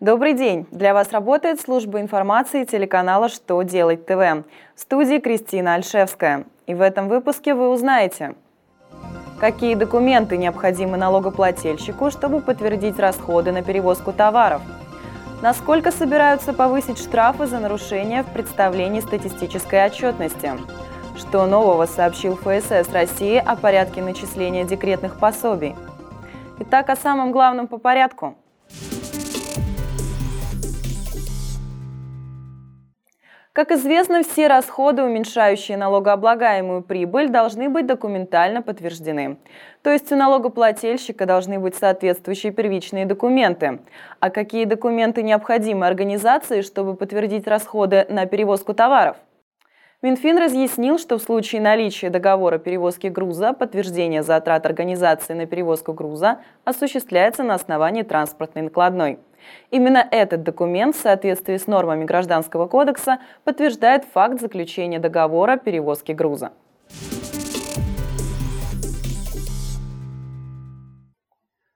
Добрый день! Для вас работает служба информации телеканала «Что делать ТВ» в студии Кристина Альшевская. И в этом выпуске вы узнаете, какие документы необходимы налогоплательщику, чтобы подтвердить расходы на перевозку товаров, насколько собираются повысить штрафы за нарушения в представлении статистической отчетности, что нового сообщил ФСС России о порядке начисления декретных пособий. Итак, о самом главном по порядку – Как известно, все расходы, уменьшающие налогооблагаемую прибыль, должны быть документально подтверждены. То есть у налогоплательщика должны быть соответствующие первичные документы. А какие документы необходимы организации, чтобы подтвердить расходы на перевозку товаров? Минфин разъяснил, что в случае наличия договора перевозки груза подтверждение затрат организации на перевозку груза осуществляется на основании транспортной накладной. Именно этот документ в соответствии с нормами Гражданского кодекса подтверждает факт заключения договора перевозки груза.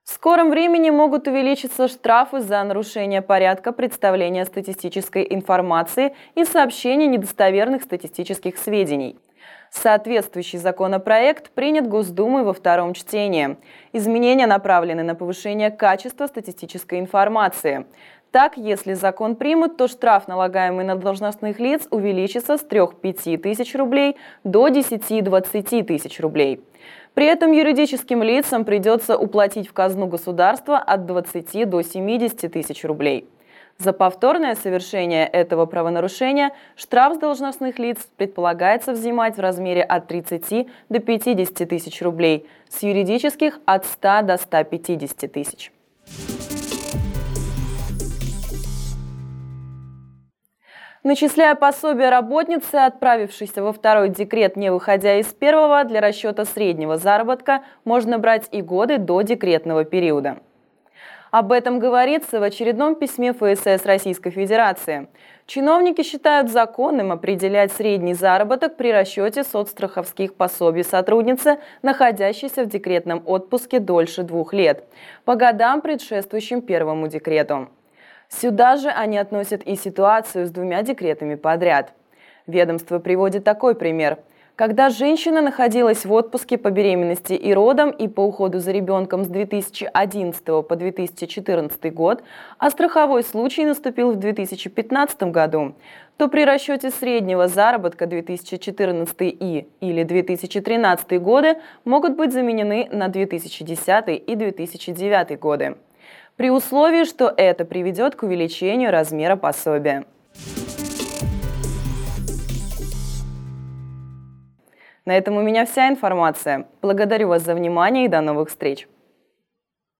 В скором времени могут увеличиться штрафы за нарушение порядка представления статистической информации и сообщения недостоверных статистических сведений – Соответствующий законопроект принят Госдумой во втором чтении. Изменения направлены на повышение качества статистической информации. Так, если закон примут, то штраф, налагаемый на должностных лиц, увеличится с 3-5 тысяч рублей до 10-20 тысяч рублей. При этом юридическим лицам придется уплатить в казну государства от 20 до 70 тысяч рублей. За повторное совершение этого правонарушения штраф с должностных лиц предполагается взимать в размере от 30 до 50 тысяч рублей, с юридических от 100 до 150 тысяч. Начисляя пособие работницы, отправившейся во второй декрет, не выходя из первого, для расчета среднего заработка можно брать и годы до декретного периода. Об этом говорится в очередном письме ФСС Российской Федерации. Чиновники считают законным определять средний заработок при расчете соцстраховских пособий сотрудницы, находящейся в декретном отпуске дольше двух лет, по годам, предшествующим первому декрету. Сюда же они относят и ситуацию с двумя декретами подряд. Ведомство приводит такой пример – когда женщина находилась в отпуске по беременности и родам и по уходу за ребенком с 2011 по 2014 год, а страховой случай наступил в 2015 году, то при расчете среднего заработка 2014 и или 2013 годы могут быть заменены на 2010 и 2009 годы, при условии, что это приведет к увеличению размера пособия. На этом у меня вся информация. Благодарю вас за внимание и до новых встреч.